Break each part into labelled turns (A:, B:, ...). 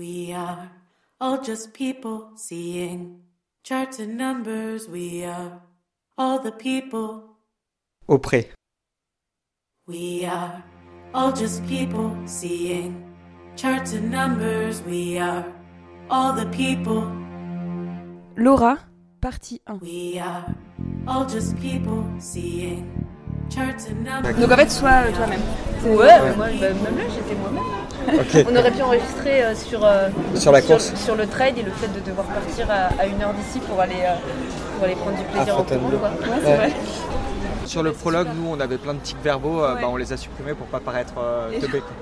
A: We are all just people seeing charts and numbers. We are all the people.
B: Auprès.
A: We are all just people seeing charts and numbers. We are all the people.
C: Laura, partie 1.
A: We are all just people seeing charts and numbers.
C: Donc en fait, sois toi-même.
D: Ouais, moi, bah, même là, j'étais moi-même. On aurait pu enregistrer euh, sur, euh,
B: Sur la course.
D: sur le trade et le fait de devoir partir à, à une heure d'ici pour aller, euh, pour aller prendre du plaisir en courant. Quoi. Ouais, c'est
B: Ouais.
D: vrai.
B: Sur le prologue, nous, on avait plein de tics verbaux,
C: Ouais.
B: bah, on les a supprimés pour pas paraître euh,
C: Et-
B: teubés.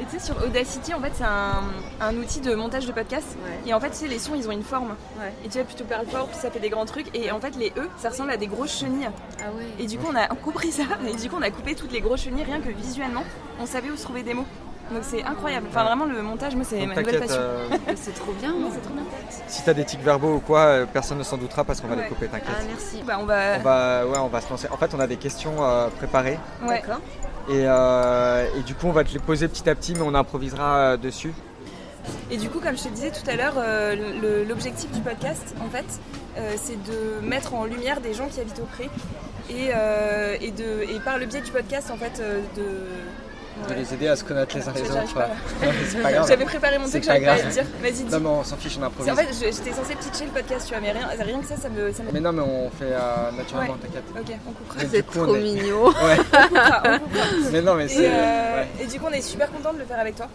C: Et tu sais, sur Audacity, en fait, c'est un, un outil de montage de podcast.
D: Ouais.
C: Et en fait, tu sais, les sons, ils ont une forme.
D: Ouais.
C: Et tu vas plutôt parler fort, puis ça fait des grands trucs. Et en fait, les E, ça ressemble à des grosses chenilles.
D: Ah ouais.
C: Et du coup, on a compris ça. Et du coup, on a coupé toutes les grosses chenilles, rien que visuellement, on savait où se trouver des mots. Donc c'est incroyable. Enfin, vraiment, le montage, moi, c'est ma nouvelle passion.
B: euh,
D: C'est trop bien.
C: Ouais, c'est trop bien.
B: si t'as des tics verbaux ou quoi, euh, personne ne s'en doutera parce qu'on va les couper,
D: Ah,
B: t'inquiète.
D: merci.
C: Bah, on va.
B: On va, ouais, on va se lancer. En fait, on a des questions euh, préparées
C: Ouais.
D: D'accord.
B: et, euh, et du coup, on va te les poser petit à petit, mais on improvisera euh, dessus.
C: Et du coup, comme je te disais tout à l'heure, euh, l'objectif du podcast, en fait, euh, c'est de mettre en lumière des gens qui habitent au pré. Et, euh, et, de, et par le biais du podcast, en fait, euh, de.
B: De les aider à se connaître les uns les autres.
C: J'avais préparé mon truc,
B: pas
C: j'arrive pas à dire. Vas-y, dis.
B: Non, mais on s'en fiche, on improvise.
C: En fait, j'étais censée pitcher le podcast, tu vois, mais rien, rien que ça, ça me. Ça me...
B: Mais non, mais on fait euh, naturellement,
C: Ouais.
B: t'inquiète.
C: Ok, on coupera.
D: C'est
B: on
D: trop
B: est-
D: mignon.
B: Ouais.
C: Ah, on coupera.
B: Mais non, mais
C: Et,
B: c'est.
C: euh,
B: ouais.
C: et du coup, on est super content de le faire avec toi.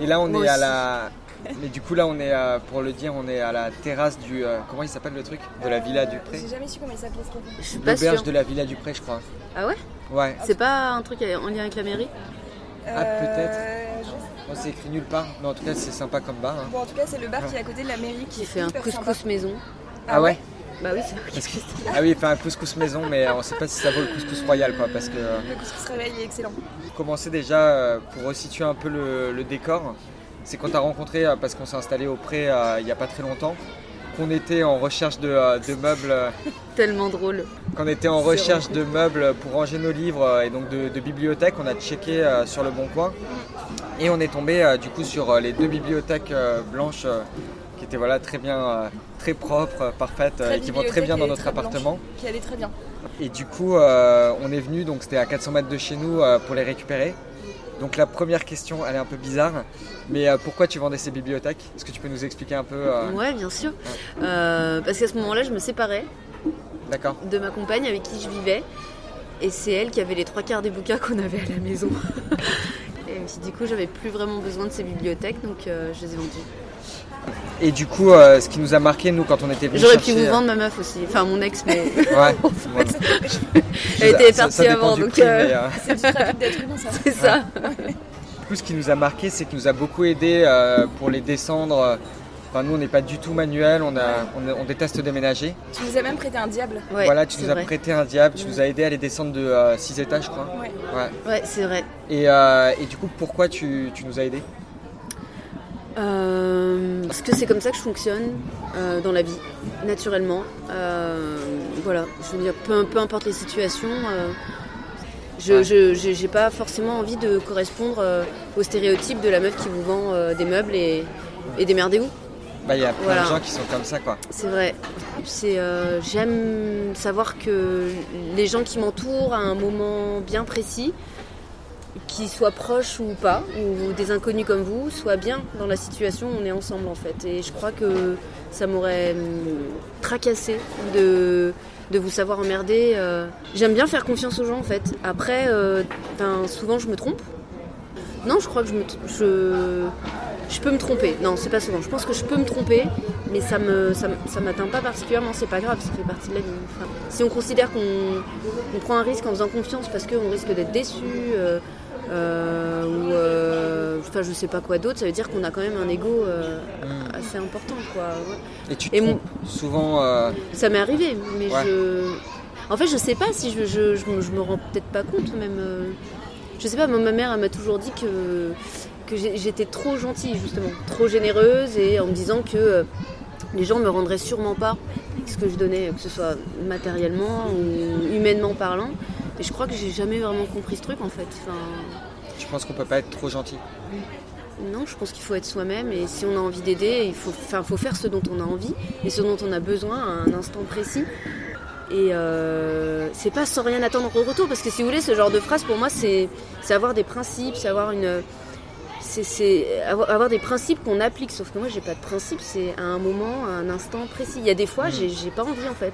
B: Et là, on
D: Moi
B: est à la. Mais du coup, là, on est, euh, pour le dire, on est à la terrasse du. euh, Comment il s'appelle le truc? De la Villa du Pré
C: J'ai jamais su comment il s'appelait ce café.
D: Je suis pas
B: L'auberge de la Villa du Pré, je crois.
D: Ah ouais?
B: Ouais.
D: C'est pas un truc en lien avec la mairie?
B: Ah, peut-être.
C: Euh,
B: Bon, c'est écrit nulle part, mais en tout cas, c'est sympa comme bar. hein.
C: Bon, en tout cas, c'est le bar qui est à côté de la mairie qui, est
D: fait un
C: hyper
D: couscous
C: sympa.
D: maison.
B: Ah ouais?
D: Bah oui, c'est vrai.
B: Parce que- Ah oui, il fait un couscous maison, mais on sait pas si ça vaut le couscous royal, quoi. Parce que. euh,
C: Le couscous réveil est excellent.
B: Commencer déjà, euh, pour resituer un peu le, le décor, c'est quand t'as rencontré, euh, parce qu'on s'est installé au pré euh, il y a pas très longtemps, qu'on était en recherche de, euh, de meubles.
D: Tellement drôle.
B: Qu'on était en recherche de meubles pour ranger nos livres et donc de, de bibliothèques, on a checké sur le bon coin et on est tombé du coup sur les deux bibliothèques blanches qui étaient voilà très bien, très propres, parfaites
C: Très
B: et qui vont très bien dans notre
C: blanche.
B: appartement.
C: Qui allait très bien.
B: Et du coup, on est venu, donc c'était à 400 mètres de chez nous pour les récupérer. Donc la première question, elle est un peu bizarre, mais euh, pourquoi tu vendais ces bibliothèques? Est-ce que tu peux nous expliquer un peu euh,
D: Ouais, bien sûr. Euh, parce qu'à ce moment-là, je me séparais
B: D'accord.
D: de ma compagne avec qui je vivais. Et c'est elle qui avait les trois quarts des bouquins qu'on avait à la maison. et du coup, j'avais plus vraiment besoin de ces bibliothèques, donc euh, je les ai vendues.
B: Et du coup, euh, ce qui nous a marqué, nous, quand on était venus
D: J'aurais pu vous
B: euh,
D: vendre ma meuf aussi, enfin mon ex, mais
B: Ouais. Voilà.
D: elle était partie avant, donc euh,
B: euh,
C: C'est du trafic d'être humain, ça.
D: c'est ça.
B: Du coup, ce qui nous a marqué, c'est qu'il nous a beaucoup aidé euh, pour les descendre. Enfin, nous, on n'est pas du tout manuel, on, a, on, on déteste déménager.
C: Tu nous as même prêté un diable.
D: Ouais,
B: voilà, tu nous as prêté un diable, tu nous as aidé à les descendre de 6 étages, je crois.
C: Ouais.
B: Ouais.
D: Ouais, c'est vrai.
B: Et, euh, et du coup, pourquoi tu, tu nous as aidés?
D: Euh, parce que c'est comme ça que je fonctionne euh, dans la vie, naturellement. Euh, voilà, je veux dire, peu, peu importe les situations, je j'ai pas forcément envie de correspondre au stéréotype de la meuf qui vous vend des meubles et, et démerdez-vous.
B: Bah, il y a plein
D: Voilà.
B: de gens qui sont comme ça, quoi.
D: C'est vrai. C'est, j'aime savoir que les gens qui m'entourent à un moment bien précis, qu'ils soient proches ou pas, ou des inconnus comme vous, soient bien dans la situation où on est ensemble en fait. Et je crois que ça m'aurait hum, tracassé de, vous savoir emmerder. euh. J'aime bien faire confiance aux gens en fait. Après, euh, ben, souvent je me trompe. Non, je crois que je me, je, peux me tromper. Non, c'est pas souvent. Je pense que je peux me tromper, mais ça me, ça, ça m'atteint pas particulièrement. C'est pas grave, ça fait partie de la vie. Si on considère qu'on on prend un risque en faisant confiance parce qu'on risque d'être déçu, euh, euh, ou euh, enfin je sais pas quoi d'autre, ça veut dire qu'on a quand même un ego euh, assez important, quoi. Ouais.
B: Et tu te
D: Et
B: souvent.
D: Ça m'est arrivé, mais
B: Ouais.
D: je. En fait, je sais pas si je, je, je, me- je me rends peut-être pas compte, même. Je sais pas, ma mère, elle m'a toujours dit que, que j'étais trop gentille, justement, trop généreuse, et en me disant que les gens me rendraient sûrement pas ce que je donnais, que ce soit matériellement ou humainement parlant. Et je crois que j'ai jamais vraiment compris ce truc, en fait. Enfin,
B: je pense qu'on peut pas être trop gentil.
D: non, je pense qu'il faut être soi-même et si on a envie d'aider, il faut, enfin, faut faire ce dont on a envie et ce dont on a besoin à un instant précis. Et euh, c'est pas sans rien attendre au retour parce que si vous voulez, ce genre de phrase pour moi, c'est avoir des principes, c'est avoir une. c'est- C'est avoir, avoir des principes qu'on applique. Sauf que moi, j'ai pas de principes, c'est à un moment, à un instant précis. Il y a des fois, j'ai pas envie en fait.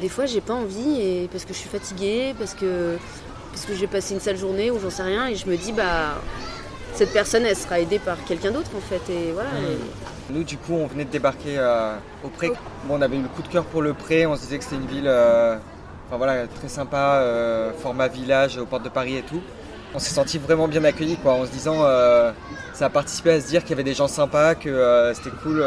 D: Des fois, j'ai pas envie et parce que je suis fatiguée, parce que parce que j'ai passé une sale journée ou j'en sais rien et je me dis bah cette personne elle sera aidée par quelqu'un d'autre en fait et voilà et-
B: Nous, du coup, on venait de débarquer euh, au Pré. Bon, on avait eu le coup de cœur pour le Pré. On se disait que c'était une ville euh, enfin, voilà, très sympa, euh, format village aux portes de Paris et tout. On s'est senti vraiment bien accueillis, quoi, en se disant ça a participé à se dire qu'il y avait des gens sympas, que c'était cool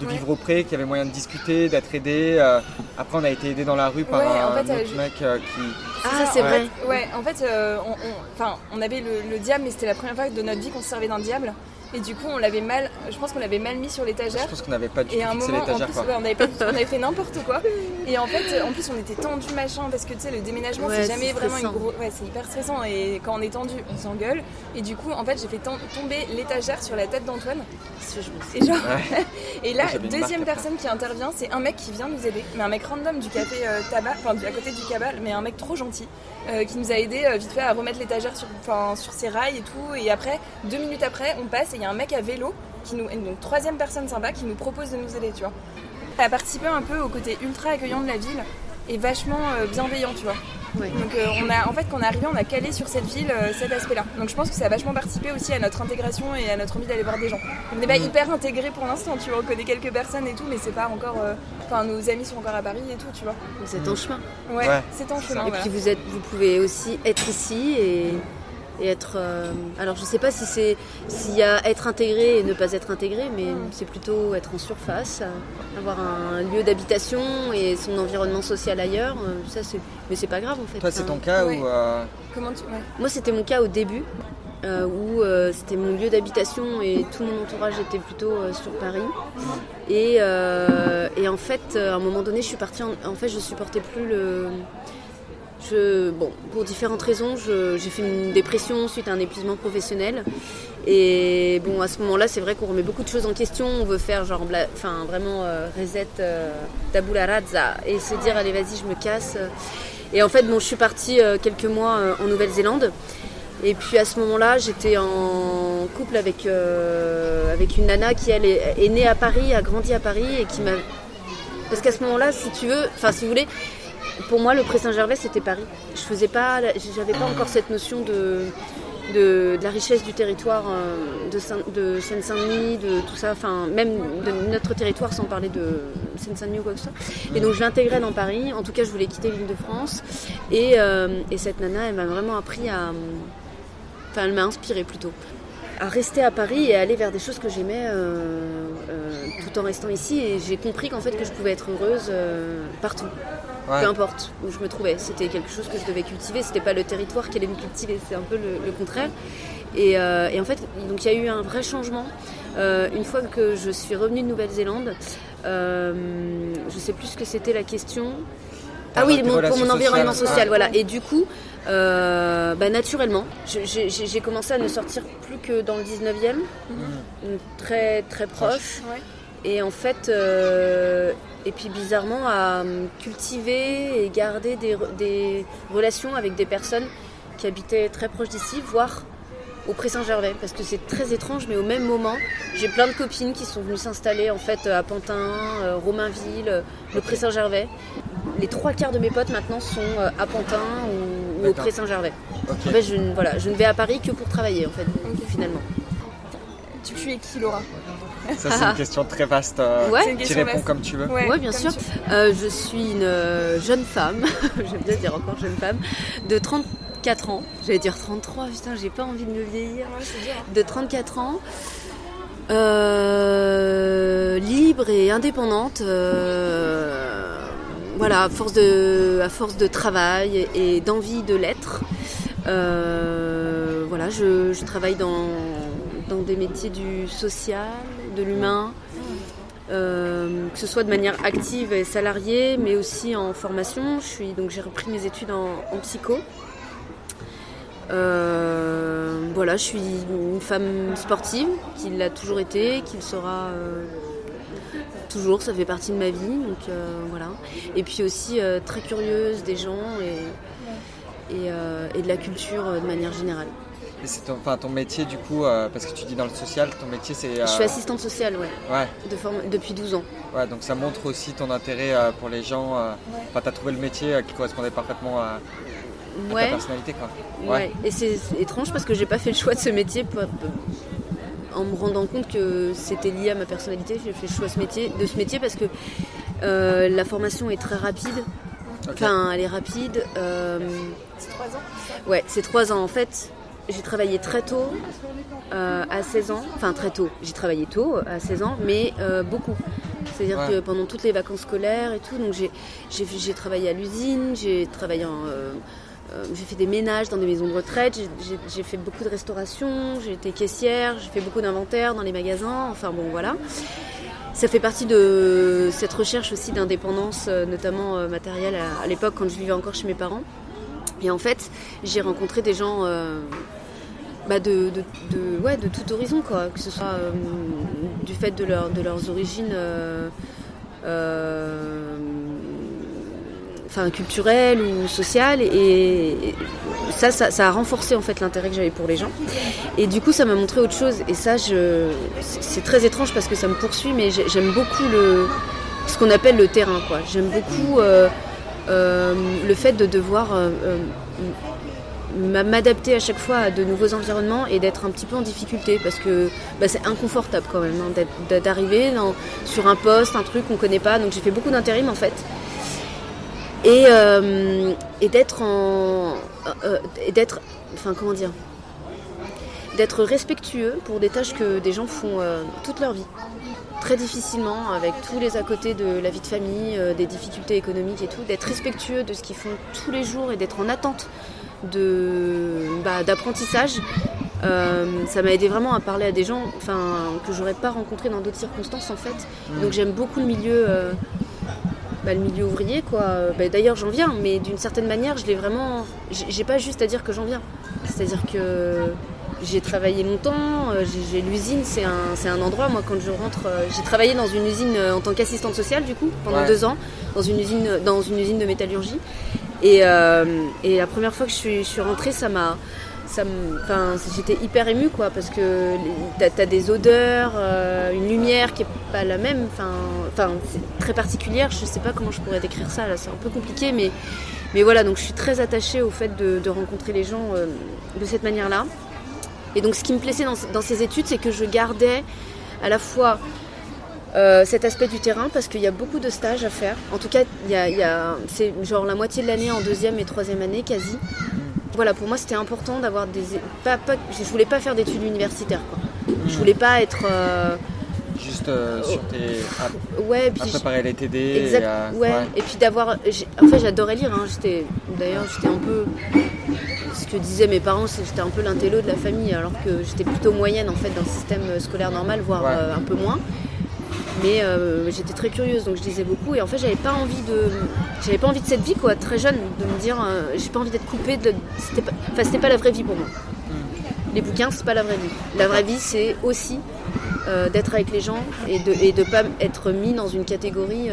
B: de
C: Ouais.
B: vivre au Pré, qu'il y avait moyen de discuter, d'être aidé. euh. après, on a été aidé dans la rue par
C: Ouais, en
B: un
C: fait, euh,
B: autre mec euh, qui.
D: ah c'est vrai
C: Ouais, en fait, euh, on, on avait le, le diable, mais c'était la première fois de notre vie qu'on se servait d'un diable. Et du coup, on l'avait mal, je pense qu'on l'avait mal mis sur
B: Je
C: l'étagère.
B: pense qu'on n'avait pas du
C: Et
B: tout
C: à un
B: fixé
C: moment, en
B: l'étagère,
C: ouais, on, avait pas on avait fait n'importe quoi. Et en fait, en plus, on était tendu machin parce que tu sais, le déménagement,
D: Ouais,
C: c'est jamais vraiment une grosse. Ouais, c'est hyper stressant. Et quand on est tendu, on s'engueule. Et du coup, en fait, j'ai fait tom- tomber l'étagère sur la tête d'Antoine.
D: Je
C: Et genre,
B: Ouais.
C: et là, deuxième personne qui intervient, c'est un mec qui vient nous aider, mais un mec random du café euh, tabac, enfin du- à côté du cabal, mais un mec trop gentil, euh, qui nous a aidé euh, vite fait à remettre l'étagère sur, enfin, sur ses rails et tout. Et après, deux minutes après, on passe et il y a un mec à vélo, qui nous, donc troisième personne sympa, qui nous propose de nous aider, tu vois. Elle a participé un peu au côté ultra accueillant de la ville et vachement euh, bienveillant, tu vois. Donc euh, on a, en fait, quand on est arrivé, on a calé sur cette ville euh, cet aspect-là. Donc je pense que ça a vachement participé aussi à notre intégration et à notre envie d'aller voir des gens. On n'est pas
B: Mm.
C: hyper intégré pour l'instant, tu vois. On connaît quelques personnes et tout, mais c'est pas encore. euh, Enfin, nos amis sont encore à Paris et tout, tu vois.
D: êtes en chemin
C: Ouais,
B: Ouais,
C: c'est en
B: c'est
C: chemin.
D: et
C: voilà.
D: puis vous êtes vous pouvez aussi être ici et, et être euh, alors je sais pas si c'est s'il y a être intégré et ne pas être intégré mais
C: Mm.
D: c'est plutôt être en surface avoir un lieu d'habitation et son environnement social ailleurs euh, ça c'est mais c'est pas grave en fait
B: Toi, c'est
D: Enfin,
B: ton cas
C: Ouais.
B: ou. euh,
C: Comment tu. Ouais.
D: Moi, c'était mon cas au début, euh, où euh, c'était mon lieu d'habitation et tout mon entourage était plutôt euh, sur Paris. Et, euh, et en fait, à un moment donné, je suis partie. En, en fait, je supportais plus le. Bon, pour différentes raisons, j'ai fait une dépression suite à un épuisement professionnel. Et bon, à ce moment-là, c'est vrai qu'on remet beaucoup de choses en question. On veut faire genre, enfin, vraiment euh, reset, euh, tabula rasa, et se dire, allez, vas-y, je me casse. Et en fait, bon, je suis partie euh, quelques mois euh, en Nouvelle-Zélande. Et puis à ce moment-là, j'étais en couple avec, avec une nana qui, elle, est, est née à Paris, a grandi à Paris et qui m'a. Parce qu'à ce moment-là, si tu veux, enfin, si vous voulez, pour moi, le Pré-Saint-Gervais, c'était Paris. Je faisais pas, j'avais pas encore cette notion de, de, la richesse du territoire euh, de, Saint- de Seine-Saint-Denis, de tout ça, enfin, même de notre territoire sans parler de Seine-Saint-Denis ou quoi que ce soit. Et donc, je l'intégrais dans Paris. En tout cas, je voulais quitter l'île de France. Et, euh, et cette nana, elle m'a vraiment appris à. Enfin, elle m'a inspiré plutôt. À rester à Paris et à aller vers des choses que j'aimais euh, tout en restant ici. Et j'ai compris qu'en fait, que je pouvais être heureuse partout
B: ouais.
D: peu importe où je me trouvais. C'était quelque chose que je devais cultiver. C'était pas le territoire qui allait me cultiver, c'est un peu le, le contraire. Et, euh, et en fait, donc il y a eu un vrai changement euh, une fois que je suis revenue de Nouvelle-Zélande. Euh, je sais plus ce que c'était la question. Ah oui, mon- pour mon environnement
B: sociales.
D: social, voilà. Et du coup, euh, bah, naturellement, j'ai commencé à ne sortir plus que dans le 19e, donc très très proche.
C: Ouais.
D: Et en fait, euh, et puis bizarrement, à euh, cultiver et garder des, re- des relations avec des personnes qui habitaient très proche d'ici, voire au Pré-Saint-Gervais. Parce que c'est très étrange, mais au même moment, j'ai plein de copines qui sont venues s'installer en fait à Pantin, euh, Romainville, le Pré-Saint-Gervais. Les trois quarts de mes potes maintenant sont à Pantin ou, ou au. Pré-Saint-Gervais. En fait, je, ne- voilà, je ne vais à Paris que pour travailler en fait, finalement.
C: Tu, tu es qui, Laura
B: Ça, c'est une question très vaste. euh,
D: Ouais.
B: Tu réponds
C: vaste.
B: comme tu veux.
C: Ouais,
D: bien sûr. Euh, je suis une euh, jeune femme, j'aime bien dire encore jeune femme, de 34 ans. J'allais dire 33, putain, j'ai pas envie de me vieillir.
C: Ouais.
D: De 34 ans, euh, libre et indépendante. euh, voilà, à force de, à force de travail et d'envie de l'être. Euh, voilà, je, je travaille dans, dans des métiers du social, de l'humain, euh, que ce soit de manière active et salariée, mais aussi en formation. Je suis donc j'ai repris mes études en, psycho. Euh, voilà, je suis une femme sportive, qui l'a toujours été, qui le sera euh, toujours, ça fait partie de ma vie, donc voilà. Et puis aussi très curieuse des gens et, de la culture de manière générale.
B: Et c'est ton, enfin, ton métier du coup, euh, parce que tu dis dans le social, ton métier c'est. euh,
D: Je suis assistante sociale, ouais,
B: Ouais,
D: de forme- depuis 12 ans.
B: ouais, donc ça montre aussi ton intérêt euh, pour les gens. euh, Enfin, t'as trouvé le métier euh, qui correspondait parfaitement à, à ta personnalité quoi.
D: ouais. Et c'est étrange parce que j'ai pas fait le choix de ce métier pour- en me rendant compte que c'était lié à ma personnalité. J'ai fait le choix de ce métier, de ce métier parce que euh, la formation est très rapide. Enfin, elle est rapide. euh,
C: C'est trois ans
D: Ouais, c'est trois ans. En fait, j'ai travaillé très tôt, euh, à 16 ans. Enfin, très tôt. J'ai travaillé tôt, à 16 ans, mais euh, beaucoup. C'est-à-dire
B: Ouais.
D: que pendant toutes les vacances scolaires et tout, donc j'ai, travaillé à l'usine, j'ai travaillé en. euh, j'ai fait des ménages dans des maisons de retraite, j'ai, fait beaucoup de restauration, j'ai été caissière, j'ai fait beaucoup d'inventaire dans les magasins, enfin bon voilà. Ça fait partie de cette recherche aussi d'indépendance, notamment matérielle à, à l'époque quand je vivais encore chez mes parents. Et en fait, j'ai rencontré des gens euh, bah, de, ouais, de tout horizon, quoi. Que ce soit euh, du fait de, leur, de leurs origines euh, enfin, culturelles ou sociales. Et ça, ça, a renforcé en fait l'intérêt que j'avais pour les gens. Et du coup, ça m'a montré autre chose. Et ça, je, c'est très étrange parce que ça me poursuit, mais j'ai- j'aime beaucoup ce qu'on appelle le terrain. J'aime beaucoup le fait de devoir euh, euh, m'adapter à chaque fois à de nouveaux environnements et d'être un petit peu en difficulté parce que bah, c'est inconfortable quand même hein, d'arriver sur un poste, un truc qu'on connaît pas. Donc j'ai fait beaucoup d'intérim en fait. Et, euh, et d'être en. euh, et d'être. Enfin, comment dire D'être respectueux pour des tâches que des gens font euh, toute leur vie. Très difficilement, avec tous les à côté de la vie de famille, euh, des difficultés économiques et tout. D'être respectueux de ce qu'ils font tous les jours et d'être en attente de bah, d'apprentissage. Euh, ça m'a aidé vraiment à parler à des gens enfin, que j'aurais pas rencontrés dans d'autres circonstances en fait. Donc j'aime beaucoup le milieu, euh, bah, le milieu ouvrier quoi. Bah, D'ailleurs j'en viens, mais d'une certaine manière je l'ai vraiment. J'ai pas juste à dire que j'en viens. C'est-à-dire que j'ai travaillé longtemps, euh, j'ai l'usine c'est un, c'est un endroit, moi quand je rentre, euh, j'ai travaillé dans une usine euh, en tant qu'assistante sociale du coup pendant
B: Ouais.
D: deux ans, dans une usine, dans une usine de métallurgie. Et, euh, et la première fois que je suis, je suis rentrée, ça m'a. Ça me- enfin, j'étais hyper émue quoi parce que t'as as des odeurs, euh, une lumière qui est pas la même, enfin, très particulière. Je sais pas comment je pourrais décrire ça là, c'est un peu compliqué, mais mais voilà donc je suis très attachée au fait de, de rencontrer les gens euh, de cette manière-là. Et donc ce qui me plaisait dans, dans ces études, c'est que je gardais à la fois euh, cet aspect du terrain parce qu'il y a beaucoup de stages à faire. En tout cas, y a, il y a- c'est genre la moitié de l'année en deuxième et troisième année quasi. Voilà, pour moi c'était important d'avoir des... Pas, pas, je voulais pas faire d'études universitaires. Quoi. Je voulais pas être... euh,
B: Juste euh, sur tes. à,
D: ouais, puis
B: préparer les TD.
D: Exact,
B: et à-
D: ouais. Et puis d'avoir. En fait, j'adorais lire. hein. J'étais, d'ailleurs, j'étais un peu. Ce que disaient mes parents, c'est que j'étais un peu l'intello de la famille, alors que j'étais plutôt moyenne en fait dans le système scolaire normal, voire
B: Ouais.
D: euh, un peu moins. Mais euh, j'étais très curieuse, donc je lisais beaucoup. Et en fait, j'avais pas envie de, j'avais pas envie de cette vie, quoi, très jeune, de me dire, euh, j'ai pas envie d'être coupée. De... C'était pas... Enfin, c'était pas la vraie vie pour moi. Les bouquins, c'est pas la vraie vie. La vraie vie, c'est aussi d'être avec les gens et de et de pas être mis dans une catégorie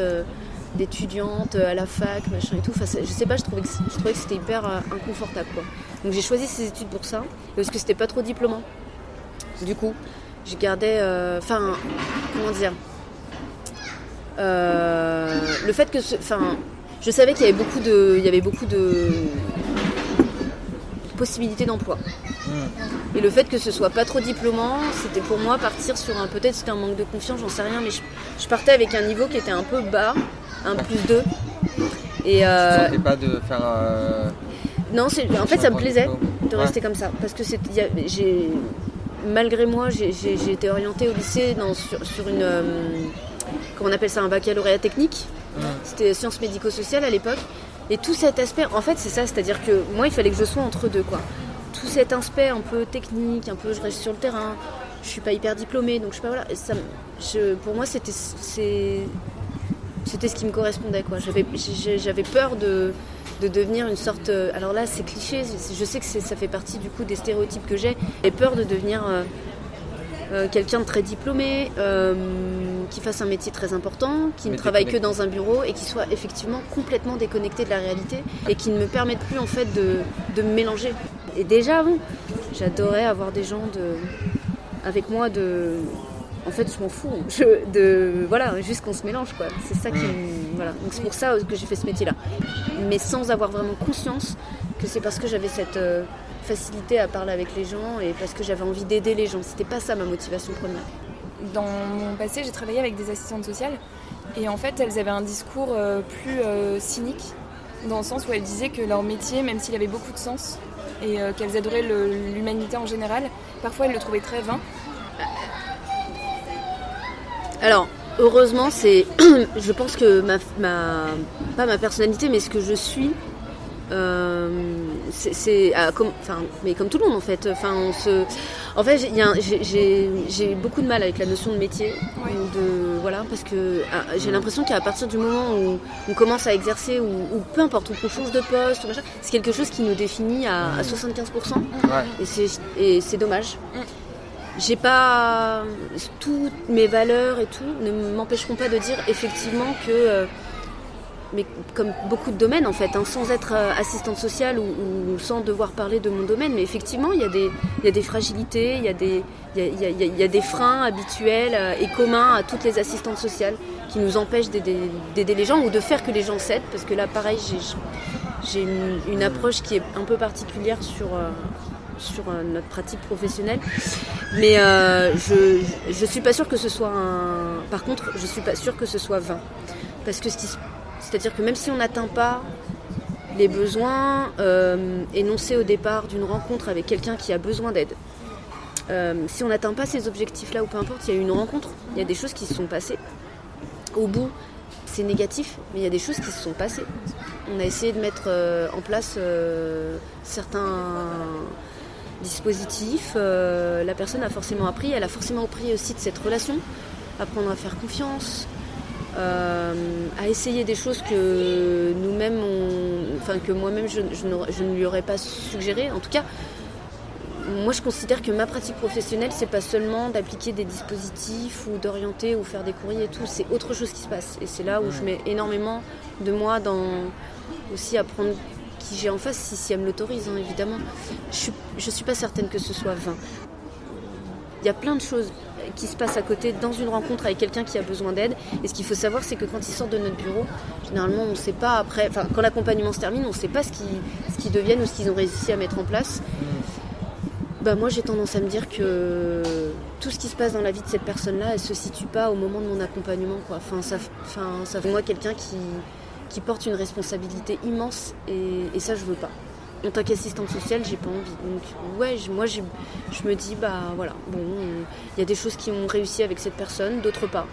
D: d'étudiante à la fac, machin et tout. Enfin, je sais pas, je trouvais que, je trouvais que c'était hyper euh, inconfortable, quoi. Donc j'ai choisi ces études pour ça, et parce que c'était pas trop diplômant. Du coup, je gardais, euh, enfin, comment dire, Euh, le fait que, ce- enfin, je savais qu'il y avait beaucoup de, il y avait beaucoup de possibilités d'emploi. Et le fait que ce soit pas trop diplômant, c'était pour moi partir sur un peut-être c'était un manque de confiance, j'en sais rien, mais je, je partais avec un niveau qui était un peu bas, un plus 2. Et euh,
B: pas de faire. euh,
D: non, c'est- en fait ça me plaisait de
B: Ouais.
D: rester comme ça parce que c'est- j'ai malgré moi j'ai été orientée au lycée dans, sur, sur une euh, comment on appelle ça un baccalauréat technique c'était sciences médico-sociales à l'époque et tout cet aspect en fait c'est ça c'est à dire que moi il fallait que je sois entre deux quoi tout cet aspect un peu technique un peu je reste sur le terrain je suis pas hyper diplômée donc je sais pas voilà ça je, pour moi c'était c'est- c'était ce qui me correspondait quoi j'avais peur de de devenir une sorte. euh, Alors là, c'est cliché. Je sais que ça fait partie du coup des stéréotypes que j'ai. J'ai peur de devenir euh, euh, quelqu'un de très diplômé, euh, qui fasse un métier très important, qui ne travaille que dans un bureau et qui soit effectivement complètement déconnecté de la réalité et qui ne me permette plus en fait de, de me mélanger. Et déjà avant, j'adorais avoir des gens de, avec moi de. En fait, je m'en fous. Je, de, voilà, juste qu'on se mélange, quoi. C'est ça qui. me- Voilà. Donc c'est pour ça que j'ai fait ce métier-là. Mais sans avoir vraiment conscience que c'est parce que j'avais cette euh, facilité à parler avec les gens et parce que j'avais envie d'aider les gens. C'était pas ça ma motivation première.
C: Dans mon passé, j'ai travaillé avec des assistantes sociales et en fait, elles avaient un discours euh, plus euh, cynique dans le sens où elles disaient que leur métier, même s'il avait beaucoup de sens et euh, qu'elles adoraient l'humanité en général, parfois elles le trouvaient très vain.
D: Alors, heureusement, c'est. je pense que ma, ma. Pas ma personnalité, mais ce que je suis. euh, c'est- ah, comme mais comme tout le monde en fait enfin on se en fait j'ai- il y a un- j'ai- j'ai j'ai beaucoup de mal avec la notion de métier de voilà parce que ah, j'ai l'impression qu'à partir du moment où on commence à exercer ou, ou peu importe ou qu'on change de poste ou machin, c'est quelque chose qui nous définit à, à 75%
B: Ouais.
D: et c'est et c'est dommage. J'ai pas toutes mes valeurs et tout ne m'empêcheront pas de dire effectivement que euh, mais comme beaucoup de domaines en fait, hein, sans être euh, assistante sociale ou, sans devoir parler de mon domaine, mais effectivement il y a des, il y a des fragilités, il y a des, il y a, y a- des freins habituels euh, et communs à toutes les assistantes sociales qui nous empêchent d'aider les gens ou de faire que les gens cèdent, parce que là pareil j'ai une, une approche qui est un peu particulière sur, sur euh, notre pratique professionnelle. Mais euh, je, je suis pas sûre que ce soit un. Par contre, je suis pas sûre que ce soit vain. Parce que c'est-à-dire que même si on n'atteint pas les besoins euh, énoncés au départ d'une rencontre avec quelqu'un qui a besoin d'aide, si on n'atteint pas ces objectifs-là ou peu importe, il y a eu une rencontre, il y a des choses qui se sont passées. Au bout, c'est négatif, mais il y a des choses qui se sont passées. On a essayé de mettre en place certains dispositifs. euh, la personne a forcément appris, elle a forcément appris aussi de cette relation, apprendre à faire confiance, euh, à essayer des choses que nous-mêmes, enfin que moi-même je, je n'aurais- je ne lui aurais pas suggéré. En tout cas, moi je considère que ma pratique professionnelle, c'est pas seulement d'appliquer des dispositifs ou d'orienter ou faire des courriers et tout, c'est autre chose qui se passe. Et c'est là où je mets énormément de moi dans aussi apprendre qui j'ai en face, si, si elle me l'autorise, hein, évidemment. Je je suis pas certaine que ce soit vain. Il y a plein de choses qui se passent à côté dans une rencontre avec quelqu'un qui a besoin d'aide. Et ce qu'il faut savoir, c'est que quand ils sortent de notre bureau, généralement, on ne sait pas après, enfin, quand l'accompagnement se termine, on ne sait pas ce qu'ils, ce deviennent ou ce qu'ils ont réussi à mettre en place. Bah, moi, j'ai tendance à me dire que tout ce qui se passe dans la vie de cette personne-là, elle se situe pas au moment de mon accompagnement. Enfin, ça, enfin, ça fait moi quelqu'un qui, qui porte une responsabilité immense et, et ça, je veux pas. En tant qu'assistante sociale, j'ai pas envie. Donc, ouais, je- moi, je me dis, bah voilà, bon, il y a des choses qui ont réussi avec cette personne, d'autres pas.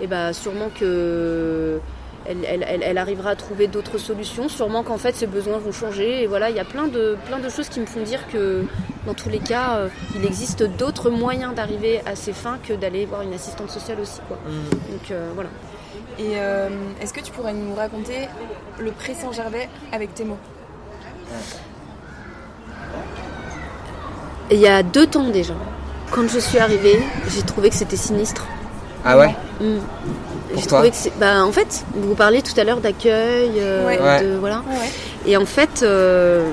D: Et bah, sûrement que. Elle, elle- elle- elle arrivera à trouver d'autres solutions. Sûrement qu'en fait ses besoins vont changer. Et voilà, il y a plein de, plein de choses qui me font dire que dans tous les cas, euh, il existe d'autres moyens d'arriver à ces fins que d'aller voir une assistante sociale aussi. Quoi. Donc euh, voilà.
C: Et euh, est-ce que tu pourrais nous raconter le pré Saint-Gervais avec tes mots
D: il y a deux temps déjà. Quand je suis arrivée, j'ai trouvé que c'était sinistre.
B: Ah ouais
D: Mm. J'ai trouvé que c'est. Bah, en fait, vous parliez tout à l'heure d'accueil, euh,
C: Ouais.
D: De voilà.
C: Ouais, ouais.
D: Et en fait, euh,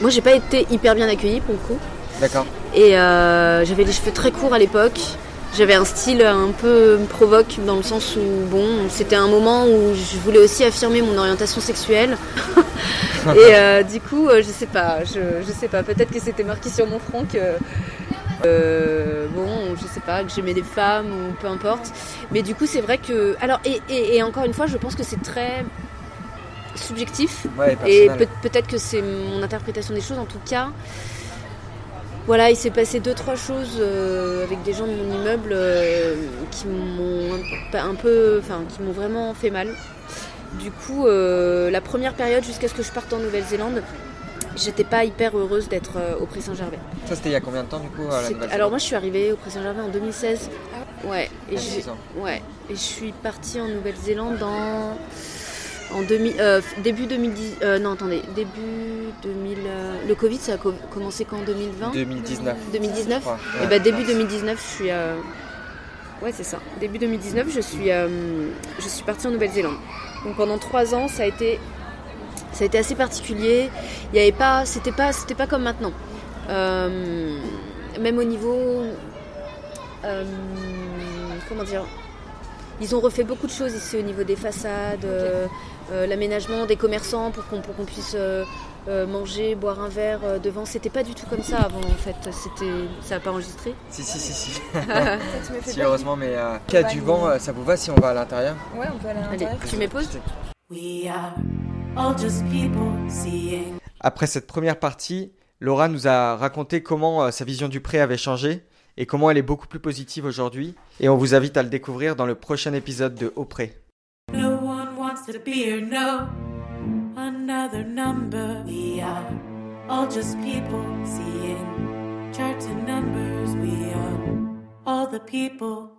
D: moi, j'ai pas été hyper bien accueillie pour le coup.
B: D'accord.
D: Et euh, j'avais les cheveux très courts à l'époque. J'avais un style un peu provoque dans le sens où, bon, c'était un moment où je voulais aussi affirmer mon orientation sexuelle. Et euh, du coup, euh, je sais pas, je, je sais pas, peut-être que c'était marqué sur mon front que. euh, bon, je sais pas, que j'aimais des femmes ou peu importe. Mais du coup, c'est vrai que. Alors, et, et- et encore une fois, je pense que c'est très subjectif.
B: Ouais,
D: Et peut-être que c'est mon interprétation des choses. En tout cas, voilà, il s'est passé deux trois choses euh, avec des gens de mon immeuble euh, qui m'ont un, peu- un peu, enfin, qui m'ont vraiment fait mal. Du coup, euh, la première période jusqu'à ce que je parte en Nouvelle-Zélande, j'étais pas hyper heureuse d'être au Pré Saint-Gervais.
B: Ça, c'était il y a combien de temps du coup à la
D: Alors moi, je suis arrivée au Pré Saint-Gervais en 2016. Ouais, et
B: Ah, ans.
D: Ouais, et je suis partie en Nouvelle-Zélande en En 2000, euh, début 2010, euh, non attendez, début 2000, euh, le Covid ça a co- commencé quand en 2020
B: 2019.
D: 2019
B: je crois.
D: Et bah début 2019 je suis, euh, ouais c'est ça, début 2019 je suis, euh, je suis partie en Nouvelle-Zélande. Donc pendant trois ans ça a été, ça a été assez particulier. Il y avait pas, c'était pas, c'était pas comme maintenant. Euh, même au niveau, euh, comment dire, ils ont refait beaucoup de choses ici au niveau des façades, l'aménagement des commerçants pour qu'on puisse euh, euh, manger, boire un verre euh, devant. C'était pas du tout comme ça avant en fait. C'était, ça a pas enregistré.
B: Si, si, si, si. Si heureusement, mais euh, a du vent, euh, ça vous va si on va à l'intérieur
C: Ouais, on peut aller à
D: Allez,
C: l'intérieur.
D: tu mets pause.
A: We are all just people seeing
B: Après cette première partie, Laura nous a raconté comment euh, sa vision du prêt avait changé et comment elle est beaucoup plus positive aujourd'hui. Et on vous invite à le découvrir dans le prochain épisode de Au prêt.
A: No to be or know another number. We are all just people seeing charts and numbers. We are all the people